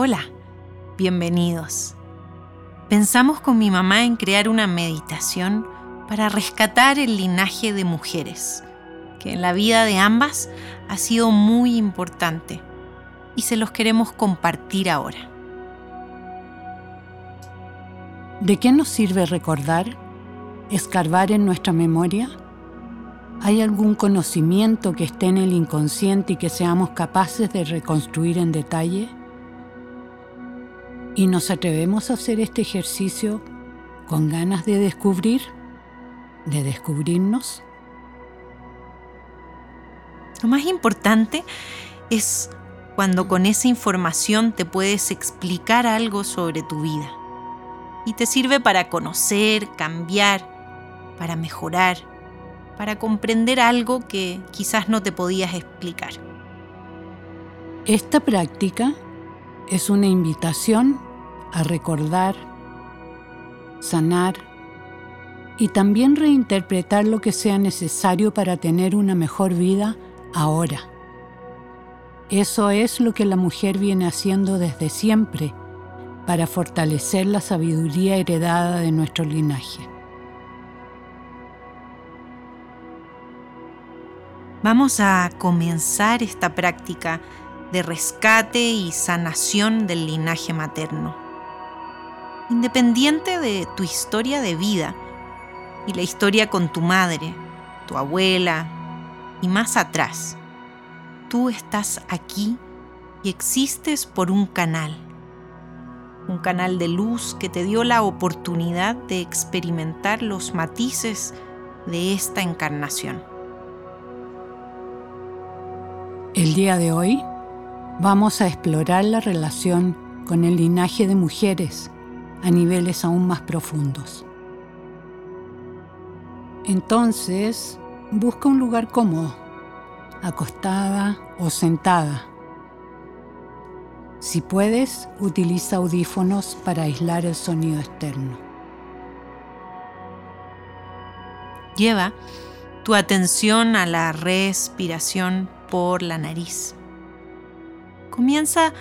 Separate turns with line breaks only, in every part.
Hola, bienvenidos. Pensamos con mi mamá en crear una meditación para rescatar el linaje de mujeres, que en la vida de ambas ha sido muy importante y se los queremos compartir ahora.
¿De qué nos sirve recordar? ¿Escarbar en nuestra memoria? ¿Hay algún conocimiento que esté en el inconsciente y que seamos capaces de reconstruir en detalle? ¿Y nos atrevemos a hacer este ejercicio con ganas de descubrir, de descubrirnos?
Lo más importante es cuando con esa información te puedes explicar algo sobre tu vida y te sirve para conocer, cambiar, para mejorar, para comprender algo que quizás no te podías explicar.
Esta práctica es una invitación a recordar, sanar y también reinterpretar lo que sea necesario para tener una mejor vida ahora. Eso es lo que la mujer viene haciendo desde siempre para fortalecer la sabiduría heredada de nuestro linaje.
Vamos a comenzar esta práctica de rescate y sanación del linaje materno. Independiente de tu historia de vida y la historia con tu madre, tu abuela y más atrás, tú estás aquí y existes por un canal un canal de luz que te dio la oportunidad de experimentar los matices de esta encarnación.
El día de hoy vamos a explorar la relación con el linaje de mujeres a niveles aún más profundos. Entonces, busca un lugar cómodo, acostada o sentada si puedes, utiliza audífonos para aislar el sonido externo.
Lleva tu atención a la respiración por la nariz. Comienza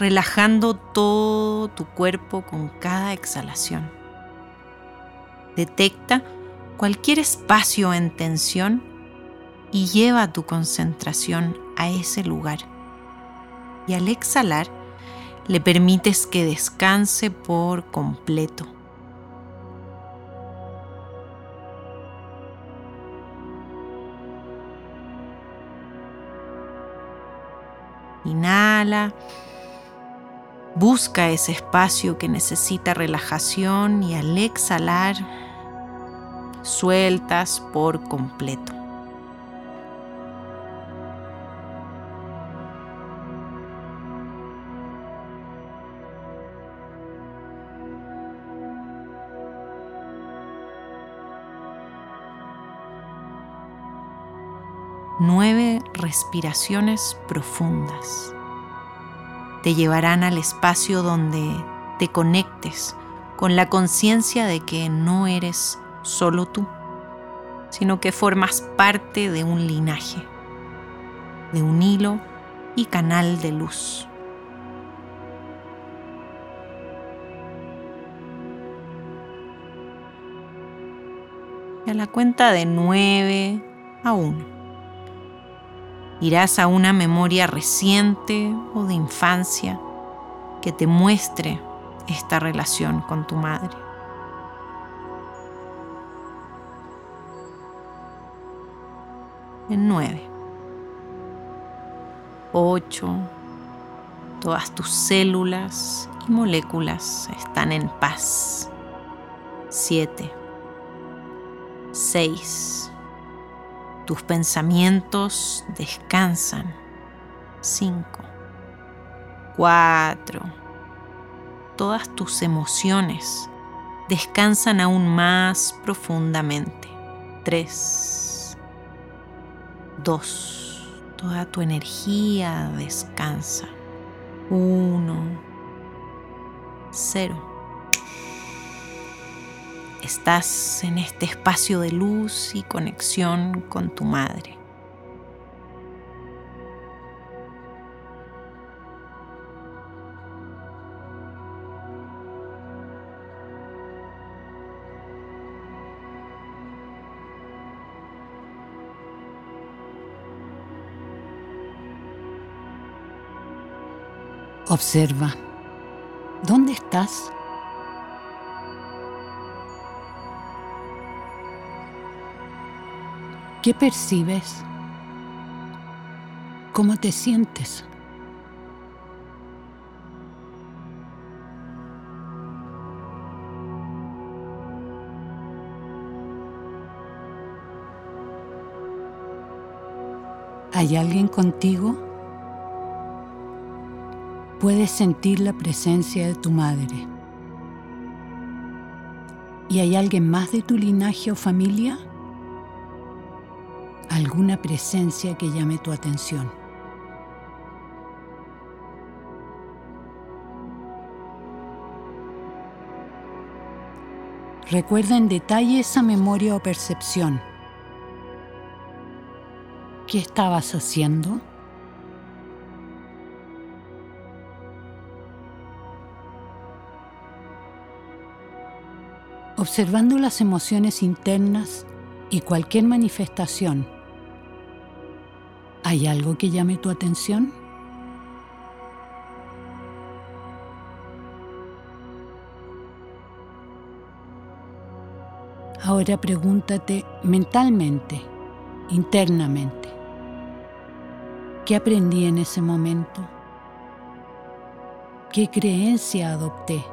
relajando todo tu cuerpo con cada exhalación. Detecta cualquier espacio en tensión y lleva tu concentración a ese lugar y al exhalar le permites que descanse por completo. Inhala. Busca ese espacio que necesita relajación y al exhalar sueltas por completo. nueve respiraciones profundas. Te llevarán al espacio donde te conectes con la conciencia de que no eres solo tú, sino que formas parte de un linaje, de un hilo y canal de luz. Y a la cuenta de nueve a uno irás a una memoria reciente o de infancia que te muestre esta relación con tu madre. En nueve. Ocho. Todas tus células y moléculas están en paz. Siete. Seis. Tus pensamientos descansan. 5. 4. Todas tus emociones descansan aún más profundamente. 3. 2. Toda tu energía descansa. 1. 0 Estás en este espacio de luz y conexión con tu madre.
Observa. ¿Dónde estás? ¿Qué percibes? ¿Cómo te sientes? ¿Hay alguien contigo? Puedes sentir la presencia de tu madre. ¿Y hay alguien más de tu linaje o familia? ¿Alguna presencia que llame tu atención? Recuerda en detalle esa memoria o percepción ¿Qué estabas haciendo? Observando las emociones internas y cualquier manifestación, ¿hay algo que llame tu atención? Ahora pregúntate mentalmente, internamente, ¿Qué aprendí en ese momento? ¿Qué creencia adopté?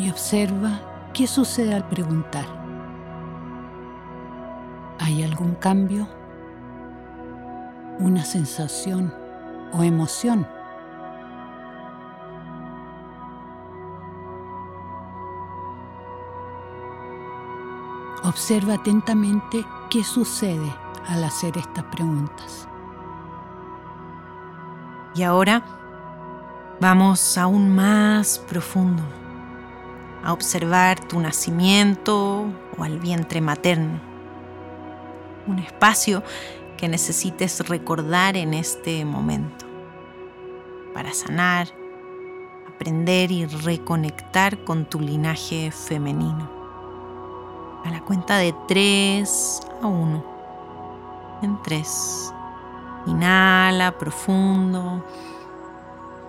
Y observa qué sucede al preguntar. ¿Hay algún cambio? ¿Una sensación o emoción? Observa atentamente qué sucede al hacer estas preguntas.
Y ahora vamos aún más profundo a observar tu nacimiento o al vientre materno. Un espacio que necesites recordar en este momento para sanar, aprender y reconectar con tu linaje femenino a la cuenta de 3 a 1. En 3. Inhala profundo.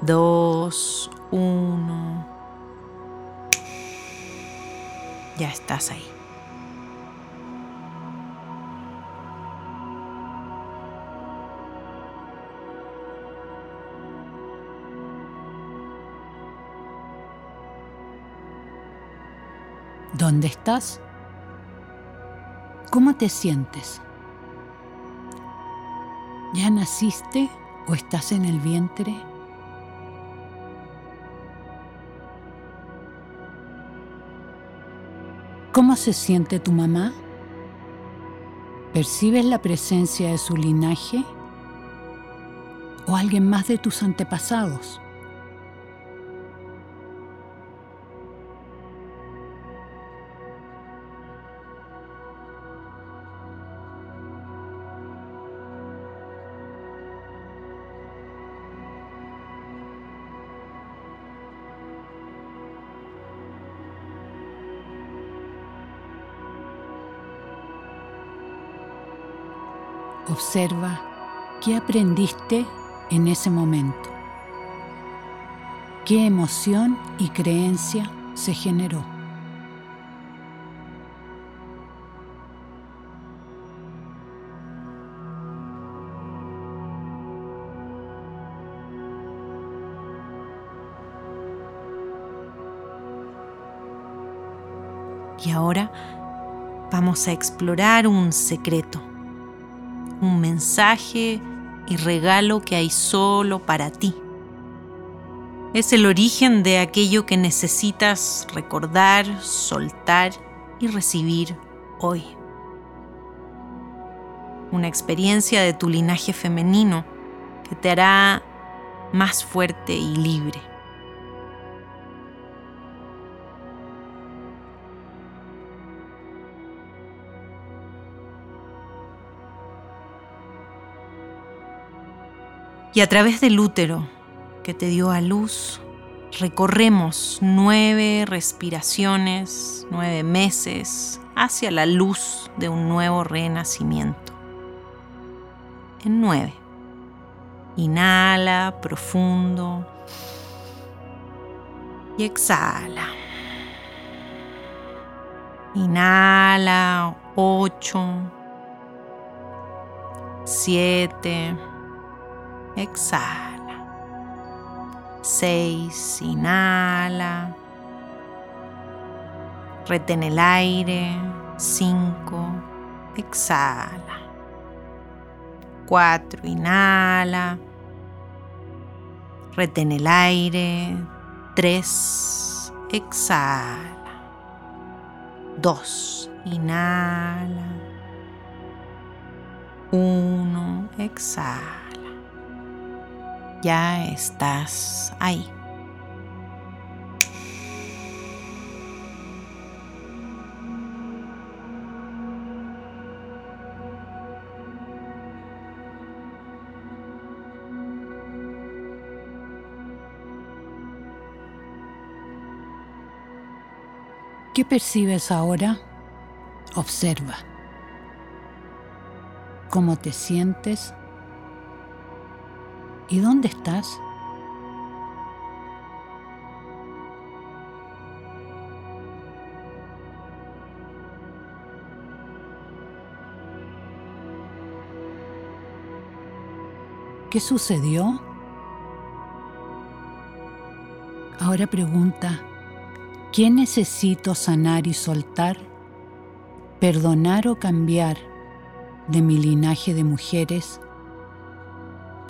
2, 1. Ya estás ahí.
¿Dónde estás? ¿Cómo te sientes? ¿Ya naciste o estás en el vientre? ¿Cómo se siente tu mamá? ¿Percibes la presencia de su linaje o alguien más de tus antepasados? Observa qué aprendiste en ese momento. ¿Qué emoción y creencia se generó?
Y ahora vamos a explorar un secreto un mensaje y regalo que hay solo para ti. Es el origen de aquello que necesitas recordar, soltar y recibir hoy. Una experiencia de tu linaje femenino que te hará más fuerte y libre. Y a través del útero que te dio a luz, recorremos nueve respiraciones, nueve meses, hacia la luz de un nuevo renacimiento. En nueve. Inhala profundo y exhala. Inhala ocho, siete, exhala. Seis, inhala. Retén el aire. Cinco, exhala. Cuatro, inhala. Retén el aire. Tres, exhala. Dos, inhala. Uno, exhala ya estás ahí.
¿Qué percibes ahora? Observa. ¿Cómo te sientes? ¿Y dónde estás? ¿Qué sucedió? Ahora pregunta, ¿qué necesito sanar y soltar? ¿Perdonar o cambiar de mi linaje de mujeres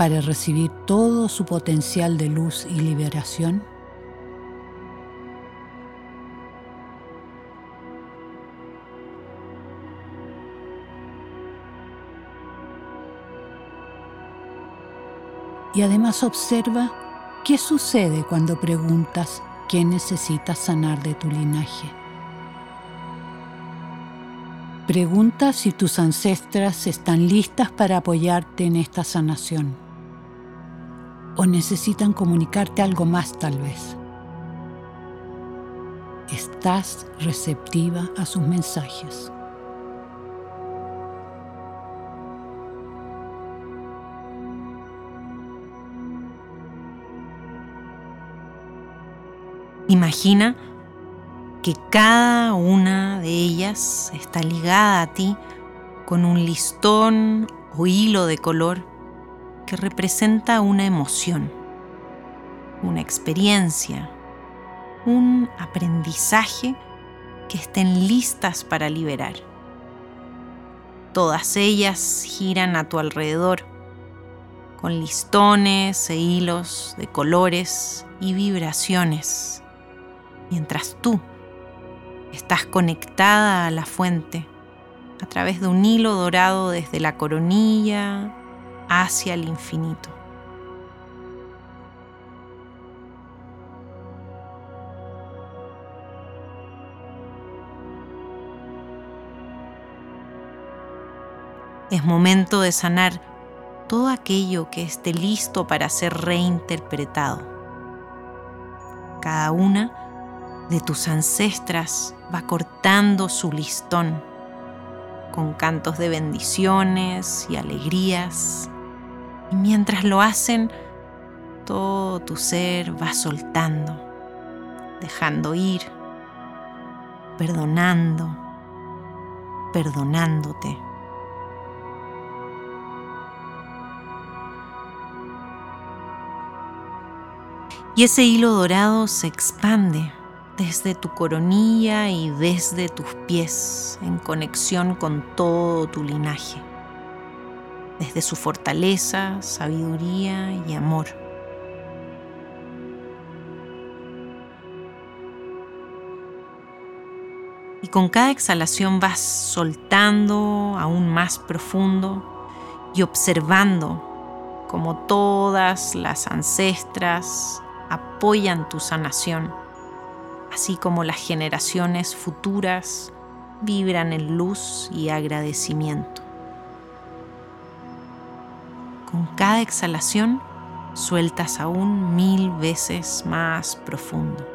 para recibir todo su potencial de luz y liberación? Y además observa qué sucede cuando preguntas qué necesitas sanar de tu linaje. Pregunta si tus ancestras están listas para apoyarte en esta sanación o necesitan comunicarte algo más tal vez. Estás receptiva a sus mensajes.
Imagina que cada una de ellas está ligada a ti con un listón o hilo de color que representa una emoción, una experiencia, un aprendizaje que estén listas para liberar. Todas ellas giran a tu alrededor con listones e hilos de colores y vibraciones, mientras tú estás conectada a la fuente a través de un hilo dorado desde la coronilla hacia el infinito. Es momento de sanar todo aquello que esté listo para ser reinterpretado. Cada una de tus ancestras va cortando su listón con cantos de bendiciones y alegrías y mientras lo hacen, todo tu ser va soltando, dejando ir, perdonando, perdonándote. Y ese hilo dorado se expande desde tu coronilla y desde tus pies en conexión con todo tu linaje desde su fortaleza, sabiduría y amor. Y con cada exhalación vas soltando aún más profundo y observando como todas las ancestras apoyan tu sanación, así como las generaciones futuras vibran en luz y agradecimiento. Con cada exhalación sueltas aún mil veces más profundo.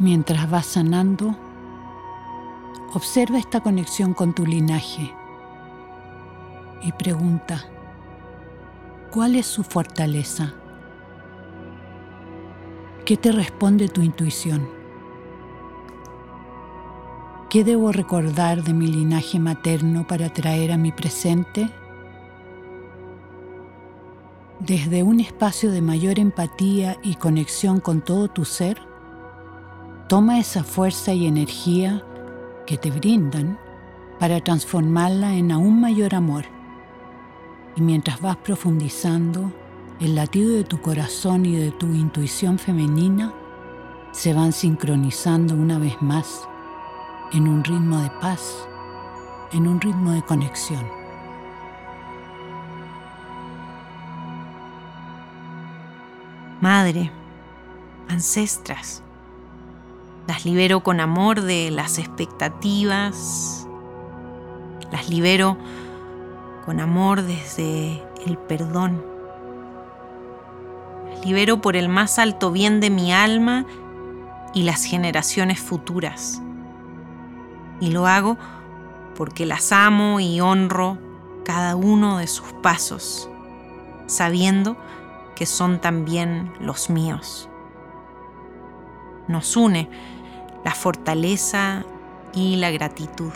Mientras vas sanando, observa esta conexión con tu linaje y pregunta, ¿cuál es su fortaleza? ¿Qué te responde tu intuición? ¿Qué debo recordar de mi linaje materno para traer a mi presente? Desde un espacio de mayor empatía y conexión con todo tu ser, toma esa fuerza y energía que te brindan para transformarla en aún mayor amor. Y mientras vas profundizando, el latido de tu corazón y de tu intuición femenina se van sincronizando una vez más en un ritmo de paz, en un ritmo de conexión.
Madre, ancestras, las libero con amor de las expectativas, las libero con amor desde el perdón, libero por el más alto bien de mi alma y las generaciones futuras y lo hago porque las amo y honro cada uno de sus pasos, sabiendo que son también los míos. Nos une la fortaleza y la gratitud.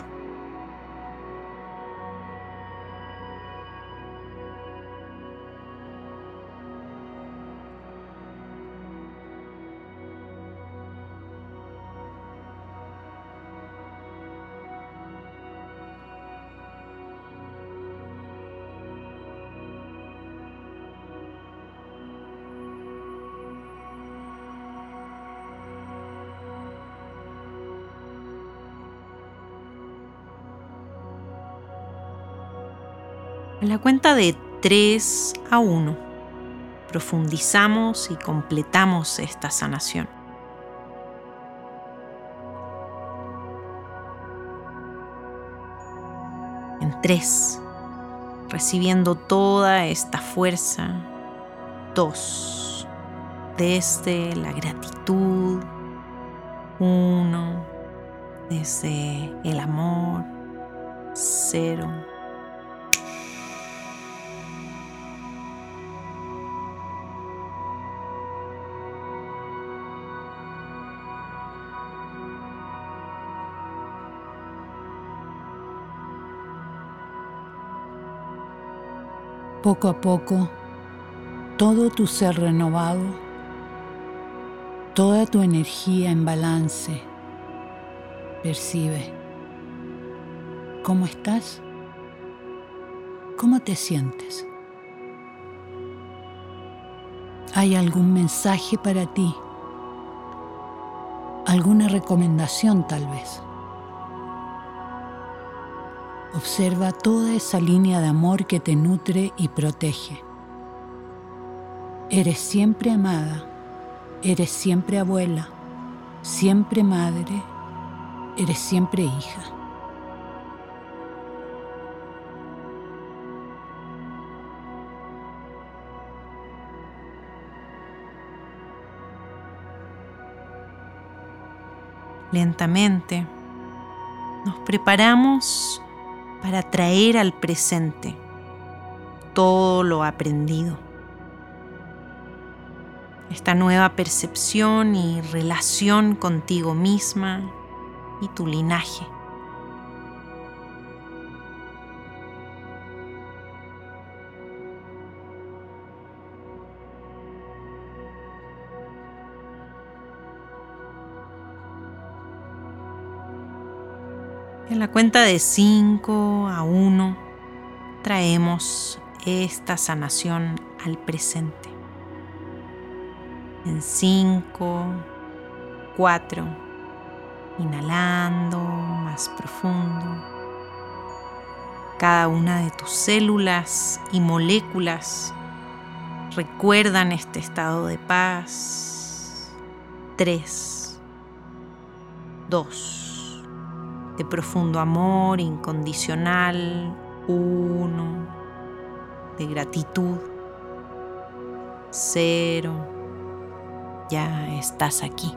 En la cuenta de 3 a 1, profundizamos y completamos esta sanación. En 3, recibiendo toda esta fuerza. 2, desde la gratitud. 1, desde el amor. 0
Poco a poco, todo tu ser renovado, toda tu energía en balance, percibe cómo estás, cómo te sientes. ¿Hay algún mensaje para ti? ¿Alguna recomendación tal vez? Observa toda esa línea de amor que te nutre y protege. Eres siempre amada, eres siempre abuela, siempre madre, eres siempre hija.
Lentamente nos preparamos para traer al presente todo lo aprendido. Esta nueva percepción y relación contigo misma y tu linaje. En la cuenta de 5 a 1 traemos esta sanación al presente. En 5, 4, inhalando más profundo. Cada una de tus células y moléculas recuerdan este estado de paz. 3, 2, de profundo amor incondicional, uno, de gratitud, cero, ya estás aquí.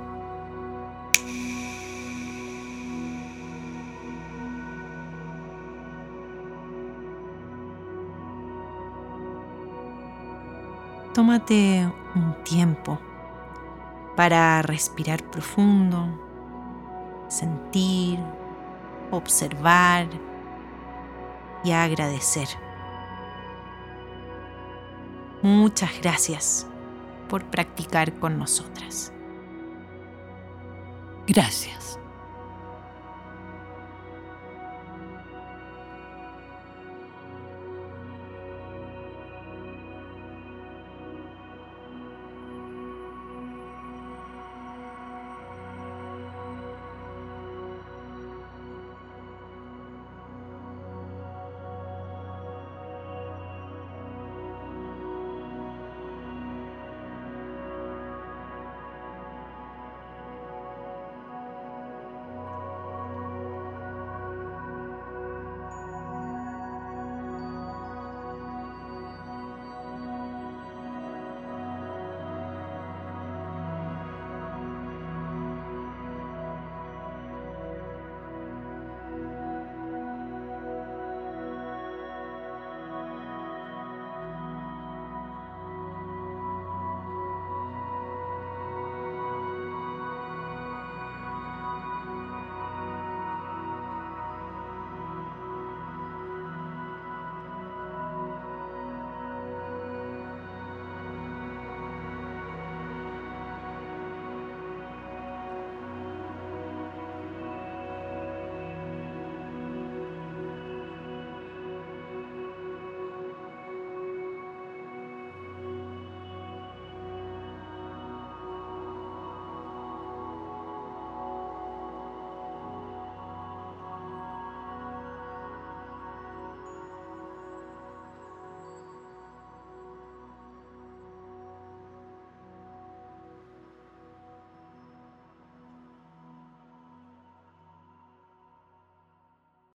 Tómate un tiempo para respirar profundo, sentir observar y agradecer. Muchas gracias por practicar con nosotras.
Gracias.